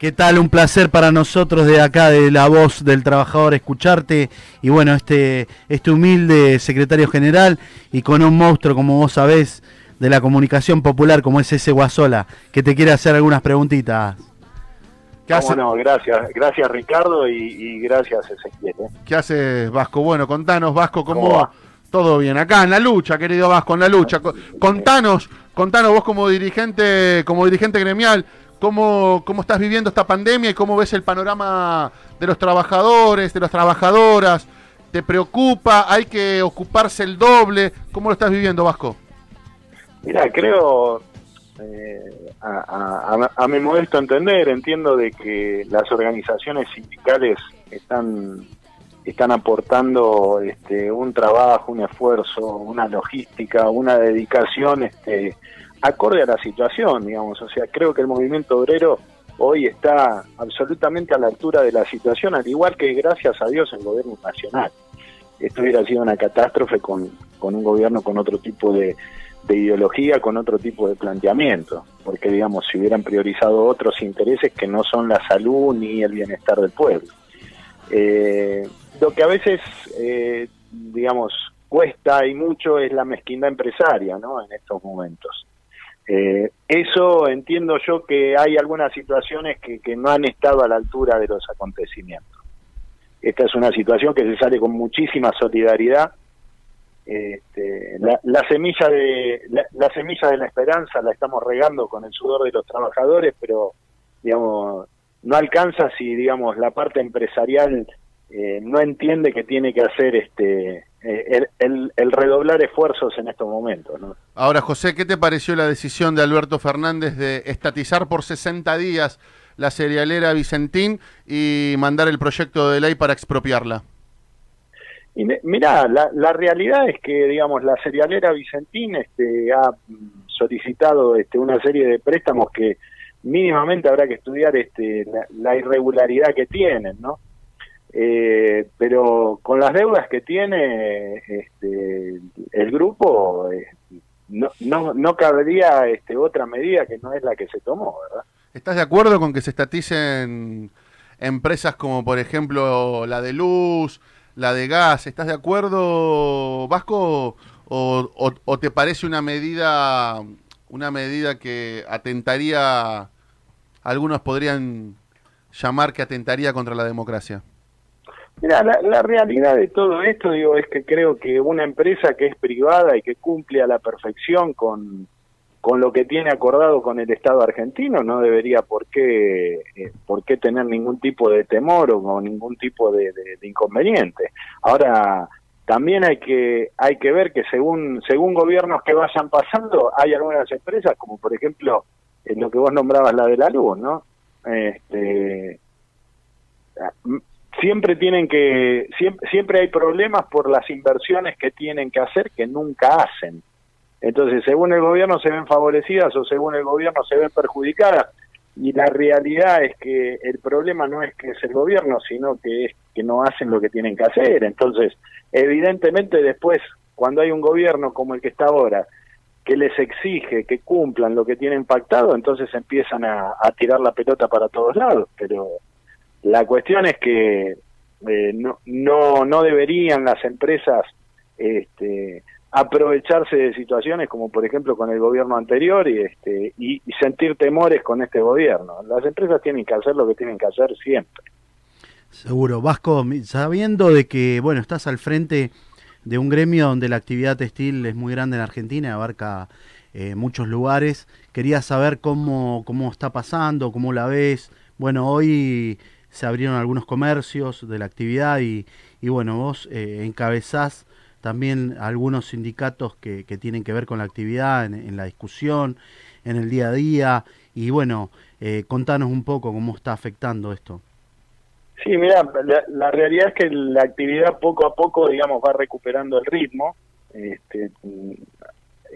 ¿Qué tal? Un placer para nosotros de acá, de la voz del trabajador, escucharte. Y bueno, este, este humilde secretario general y con un monstruo, como vos sabés, de la comunicación popular, como es ese Guasola, que te quiere hacer algunas preguntitas. ¿Qué hace? No, gracias, gracias Ricardo y, gracias Ezequiel. ¿eh? ¿Qué haces Vasco? Bueno, contanos Vasco, ¿cómo, va? Todo bien, acá en la lucha, querido Vasco, en la lucha. Contanos, contanos vos como dirigente, como dirigente gremial, ¿Cómo, ¿Cómo estás viviendo esta pandemia y cómo ves el panorama de los trabajadores, de las trabajadoras? ¿Te preocupa? ¿Hay que ocuparse el doble? ¿Cómo lo estás viviendo, Vasco? Mira, creo, eh, a, mi modesto entender, entiendo de que las organizaciones sindicales están están aportando este, un trabajo, un esfuerzo, una logística, una dedicación este, acorde a la situación, digamos. O sea, creo que el movimiento obrero hoy está absolutamente a la altura de la situación, al igual que gracias a Dios el gobierno nacional. Esto hubiera sido una catástrofe con, con un gobierno con otro tipo de, ideología, con otro tipo de planteamiento, porque digamos, si hubieran priorizado otros intereses que no son la salud ni el bienestar del pueblo. Eh, lo que a veces, eh, digamos, cuesta y mucho es la mezquindad empresaria, ¿no? En estos momentos. Eh, eso entiendo yo que hay algunas situaciones que, que, no han estado a la altura de los acontecimientos. Esta es una situación que se sale con muchísima solidaridad. Este, la, semilla de la, semilla de la esperanza la estamos regando con el sudor de los trabajadores, pero digamos no alcanza si digamos la parte empresarial eh, no entiende que tiene que hacer este eh, el, redoblar esfuerzos en estos momentos. Ahora, José, ¿qué te pareció la decisión de Alberto Fernández de estatizar por 60 días la cerealera Vicentín y mandar el proyecto de ley para expropiarla? Y mirá, la, realidad es que, digamos, la cerealera Vicentín este, ha solicitado este, una serie de préstamos que mínimamente habrá que estudiar este, la, la irregularidad que tienen, ¿no? Eh, pero con las deudas que tiene este, el grupo, eh, no, no, no cabría este, otra medida que no es la que se tomó, ¿verdad? ¿Estás de acuerdo con que se estaticen empresas como, por ejemplo, la de luz, la de gas? ¿Estás de acuerdo, Vasco? ¿O, o te parece una medida, una medida que atentaría, algunos podrían llamar que atentaría contra la democracia? Mira, la, realidad de todo esto, digo, es que creo que una empresa que es privada y que cumple a la perfección con, con lo que tiene acordado con el Estado argentino no debería por qué, eh, por qué tener ningún tipo de temor o, ningún tipo de, inconveniente. Ahora, también hay que, hay que ver que según, según gobiernos que vayan pasando, hay algunas empresas, como por ejemplo en lo que vos nombrabas la de la luz, ¿no? Este, siempre tienen que siempre, siempre hay problemas por las inversiones que tienen que hacer que nunca hacen. Entonces, según el gobierno se ven favorecidas o según el gobierno se ven perjudicadas. Y la realidad es que el problema no es que es el gobierno, sino que es que no hacen lo que tienen que hacer. Entonces, evidentemente después, cuando hay un gobierno como el que está ahora, que les exige que cumplan lo que tienen pactado, entonces empiezan a, tirar la pelota para todos lados. Pero la cuestión es que eh, no, no, no deberían las empresas este, aprovecharse de situaciones como por ejemplo con el gobierno anterior y, este, y, sentir temores con este gobierno. Las empresas tienen que hacer lo que tienen que hacer siempre. Seguro. Vasco, sabiendo de que, bueno, estás al frente de un gremio donde la actividad textil es muy grande en Argentina, abarca eh, muchos lugares, quería saber cómo, cómo está pasando, cómo la ves. Bueno, hoy se abrieron algunos comercios de la actividad y, y bueno, vos eh, encabezás también algunos sindicatos que, que, tienen que ver con la actividad, en, la discusión, en el día a día y bueno, eh, contanos un poco cómo está afectando esto. Sí, mira, la, realidad es que la actividad poco a poco, digamos, va recuperando el ritmo este,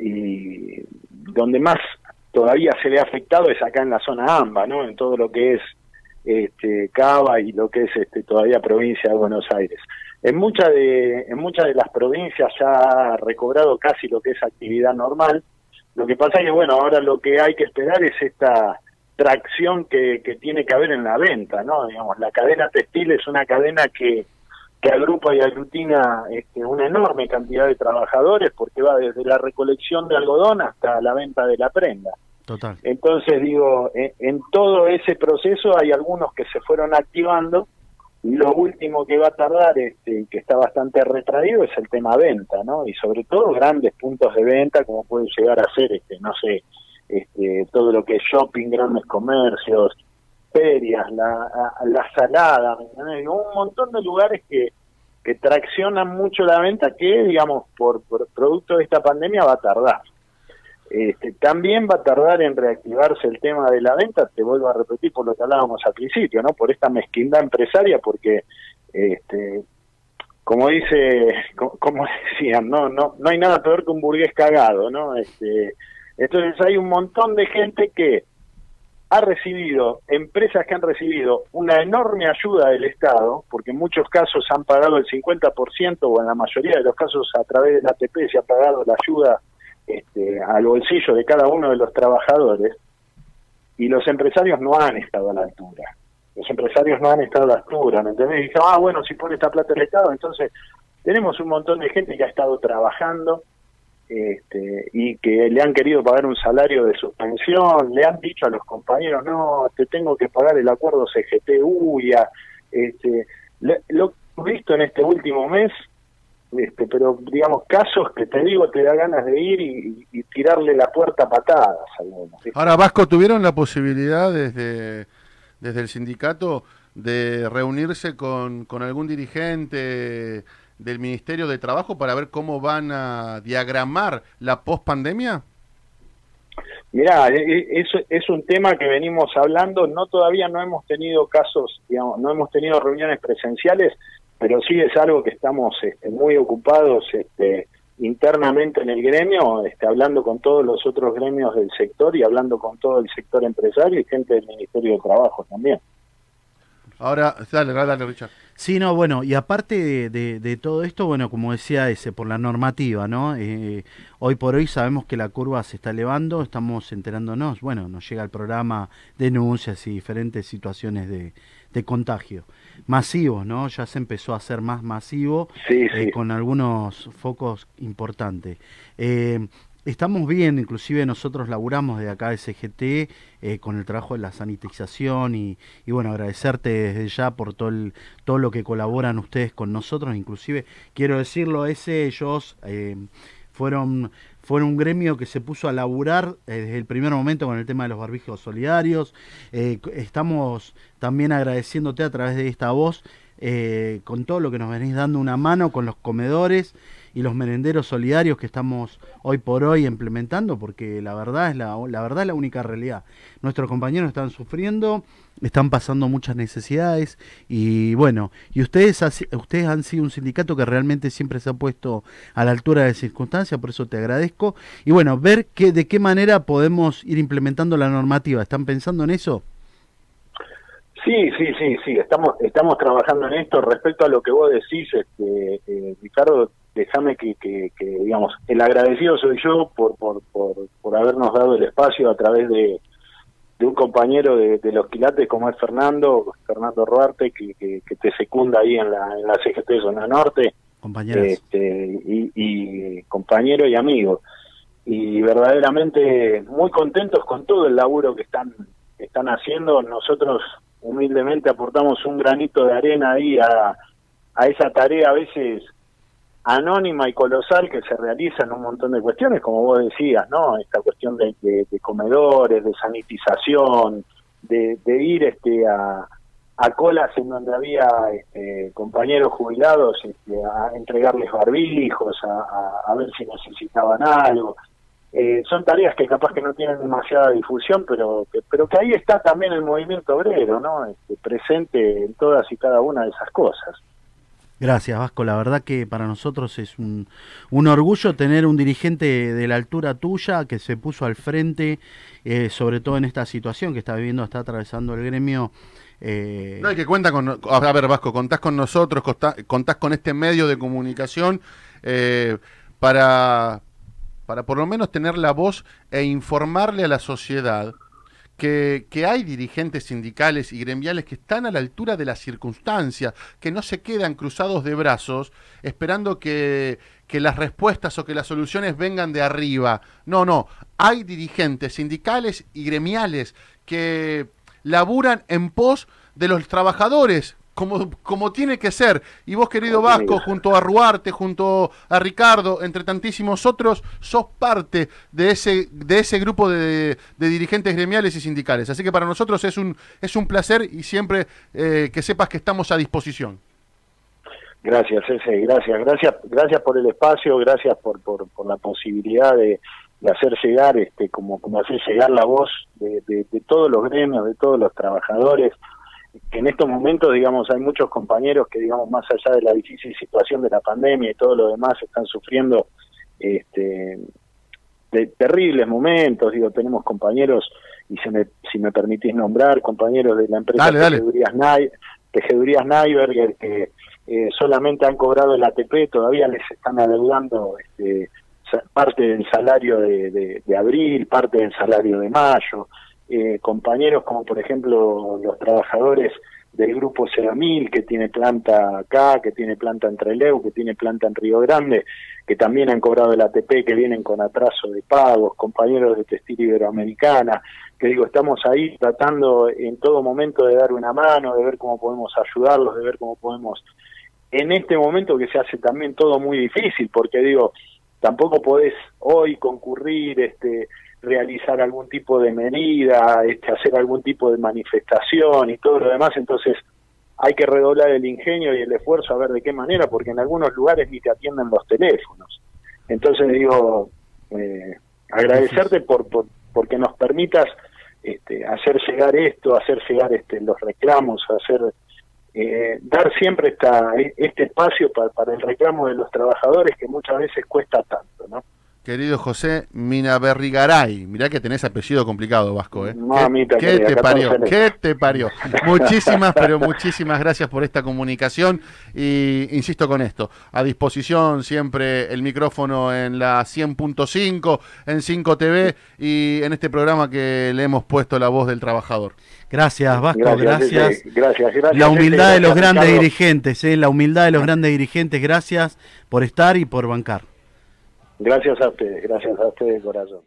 y donde más todavía se ve afectado es acá en la zona AMBA, ¿no? En todo lo que es este, Cava y lo que es este, todavía provincia de Buenos Aires. En muchas de, en muchas de las provincias ya ha recobrado casi lo que es actividad normal. Lo que pasa es que, bueno, ahora lo que hay que esperar es esta, tracción que, que tiene que haber en la venta, ¿no? Digamos, la cadena textil es una cadena que, que agrupa y aglutina este, una enorme cantidad de trabajadores porque va desde la recolección de algodón hasta la venta de la prenda. Total. Entonces digo, en, en todo ese proceso hay algunos que se fueron activando lo último que va a tardar, este, que está bastante retraído, es el tema venta, ¿no? Y sobre todo grandes puntos de venta como puede llegar a ser, este, no sé, este, todo lo que es shopping, grandes comercios, ferias, la, la salada, un montón de lugares que, que traccionan mucho la venta que, digamos, por, por producto de esta pandemia va a tardar. Este, también va a tardar en reactivarse el tema de la venta, te vuelvo a repetir por lo que hablábamos al principio, ¿no? Por esta mezquindad empresaria, porque, este, como dice, como decían, no, no, no hay nada peor que un burgués cagado, ¿no? Este, entonces hay un montón de gente que ha recibido, empresas que han recibido una enorme ayuda del Estado, porque en muchos casos han pagado el 50% o en la mayoría de los casos a través del ATP se ha pagado la ayuda este, al bolsillo de cada uno de los trabajadores, y los empresarios no han estado a la altura. Los empresarios no han estado a la altura, ¿me entendés? Ah, bueno, si pone esta plata el Estado, entonces tenemos un montón de gente que ha estado trabajando, este, y que le han querido pagar un salario de suspensión, le han dicho a los compañeros, no, te tengo que pagar el acuerdo CGT ya este, lo he visto en este último mes, este, pero digamos, casos que te digo, te da ganas de ir y, tirarle la puerta a patadas. Ahora, Vasco, ¿tuvieron la posibilidad desde, desde el sindicato de reunirse con, con algún dirigente? del Ministerio de Trabajo para ver cómo van a diagramar la pospandemia? Mirá, e, e, es, es un tema que venimos hablando, no todavía no hemos tenido casos, digamos, no hemos tenido reuniones presenciales, pero sí es algo que estamos este, muy ocupados este, internamente en el gremio, este, hablando con todos los otros gremios del sector y hablando con todo el sector empresario y gente del Ministerio de Trabajo también. Ahora, dale, dale, Richard. Sí, no, bueno, y aparte de, todo esto, bueno, como decía ese, por la normativa, ¿no? Eh, hoy por hoy sabemos que la curva se está elevando, estamos enterándonos, bueno, nos llega el programa denuncias y diferentes situaciones de, contagio masivos, ¿no? Ya se empezó a hacer más masivo eh, con algunos focos importantes. Eh, Estamos bien, inclusive nosotros laburamos de acá de CGT eh, con el trabajo de la sanitización y, bueno, agradecerte desde ya por todo, todo lo que colaboran ustedes con nosotros, inclusive quiero decirlo, ese ellos eh, fueron, fueron un gremio que se puso a laburar eh, desde el primer momento con el tema de los barbijos solidarios, estamos también agradeciéndote a través de esta voz con todo lo que nos venís dando una mano con los comedores y los merenderos solidarios que estamos hoy por hoy implementando, porque la verdad es la, la verdad es la única realidad. Nuestros compañeros están sufriendo, están pasando muchas necesidades y bueno, y ustedes, ustedes han sido un sindicato que realmente siempre se ha puesto a la altura de circunstancias, por eso te agradezco. Y bueno, ver que, de qué manera podemos ir implementando la normativa. ¿Están pensando en eso? Sí, sí, sí, sí, estamos, estamos trabajando en esto. Respecto a lo que vos decís, este, eh, Ricardo, déjame que, que, digamos, el agradecido soy yo por, por, por, habernos dado el espacio a través de, de un compañero de, los quilates como es Fernando, Fernando Ruarte, que, que, te secunda ahí en la, en la CGT Zona Norte. Este, y, y compañero y amigo. Y verdaderamente muy contentos con todo el laburo que están, están haciendo. Nosotros humildemente aportamos un granito de arena ahí a, a esa tarea a veces anónima y colosal que se realiza en un montón de cuestiones, como vos decías, ¿no? Esta cuestión de, comedores, de sanitización, de, ir este a, a, colas en donde había este, compañeros jubilados este, a entregarles barbijos, a, ver si necesitaban algo. Eh, son tareas que capaz que no tienen demasiada difusión, pero pero que ahí está también el movimiento obrero, ¿no? Este, presente en todas y cada una de esas cosas. Gracias, Vasco. La verdad que para nosotros es un, un, orgullo tener un dirigente de la altura tuya que se puso al frente, eh, sobre todo en esta situación que está viviendo, está atravesando el gremio. Eh... No, hay que cuenta con. A ver, Vasco, contás con nosotros, contás, con este medio de comunicación eh, para, para por lo menos tener la voz e informarle a la sociedad que, hay dirigentes sindicales y gremiales que están a la altura de la circunstancia, que no se quedan cruzados de brazos esperando que, que las respuestas o que las soluciones vengan de arriba. No, no, hay dirigentes sindicales y gremiales que laburan en pos de los trabajadores, como, como tiene que ser. Y vos, querido Vasco, junto a Ruarte, junto a Ricardo, entre tantísimos otros, sos parte de ese, de ese grupo de, de dirigentes gremiales y sindicales. Así que para nosotros es un, es un placer y siempre eh, que sepas que estamos a disposición. Gracias, ese, gracias, gracias, gracias por el espacio, gracias por, por, por la posibilidad de, de, hacer llegar, este, como, como hacer llegar la voz de, de, de todos los gremios, de todos los trabajadores, que en estos momentos, digamos, hay muchos compañeros que, digamos, más allá de la difícil situación de la pandemia y todo lo demás, están sufriendo este, de terribles momentos. Digo, tenemos compañeros, y se me, si me permitís nombrar, compañeros de la empresa dale. Tejedurías, Nyberger, que eh, solamente han cobrado el ATP, todavía les están adeudando este, parte del salario de, de, de abril, parte del salario de mayo eh, compañeros como por ejemplo los trabajadores del grupo Ceramil, que tiene planta acá, que tiene planta en Treleu, que tiene planta en Río Grande, que también han cobrado el ATP, que vienen con atraso de pagos, compañeros de Textil Iberoamericana, que digo, estamos ahí tratando en todo momento de dar una mano, de ver cómo podemos ayudarlos, de ver cómo podemos, en este momento que se hace también todo muy difícil, porque digo, tampoco podés hoy concurrir, este, realizar algún tipo de medida, este, hacer algún tipo de manifestación y todo lo demás, entonces hay que redoblar el ingenio y el esfuerzo a ver de qué manera, porque en algunos lugares ni te atienden los teléfonos. Entonces digo, eh, agradecerte por, por porque nos permitas este, hacer llegar esto, hacer llegar este, los reclamos, hacer eh, dar siempre esta, este espacio para, para el reclamo de los trabajadores que muchas veces cuesta tanto, ¿no? Querido José Minaberrigaray, mirá que tenés apellido complicado, Vasco, ¿eh? Mamita ¿Qué, qué te parió? ¿Qué te parió? muchísimas, pero muchísimas gracias por esta comunicación y insisto con esto, a disposición siempre el micrófono en la 100.5, en 5 TV y en este programa que le hemos puesto la voz del trabajador. Gracias, Vasco, gracias. Gracias, gracias, gracias la humildad de los gracias, grandes Ricardo. dirigentes, ¿eh? la humildad de los grandes dirigentes, gracias por estar y por bancar. Gracias a ustedes, gracias a ustedes de corazón.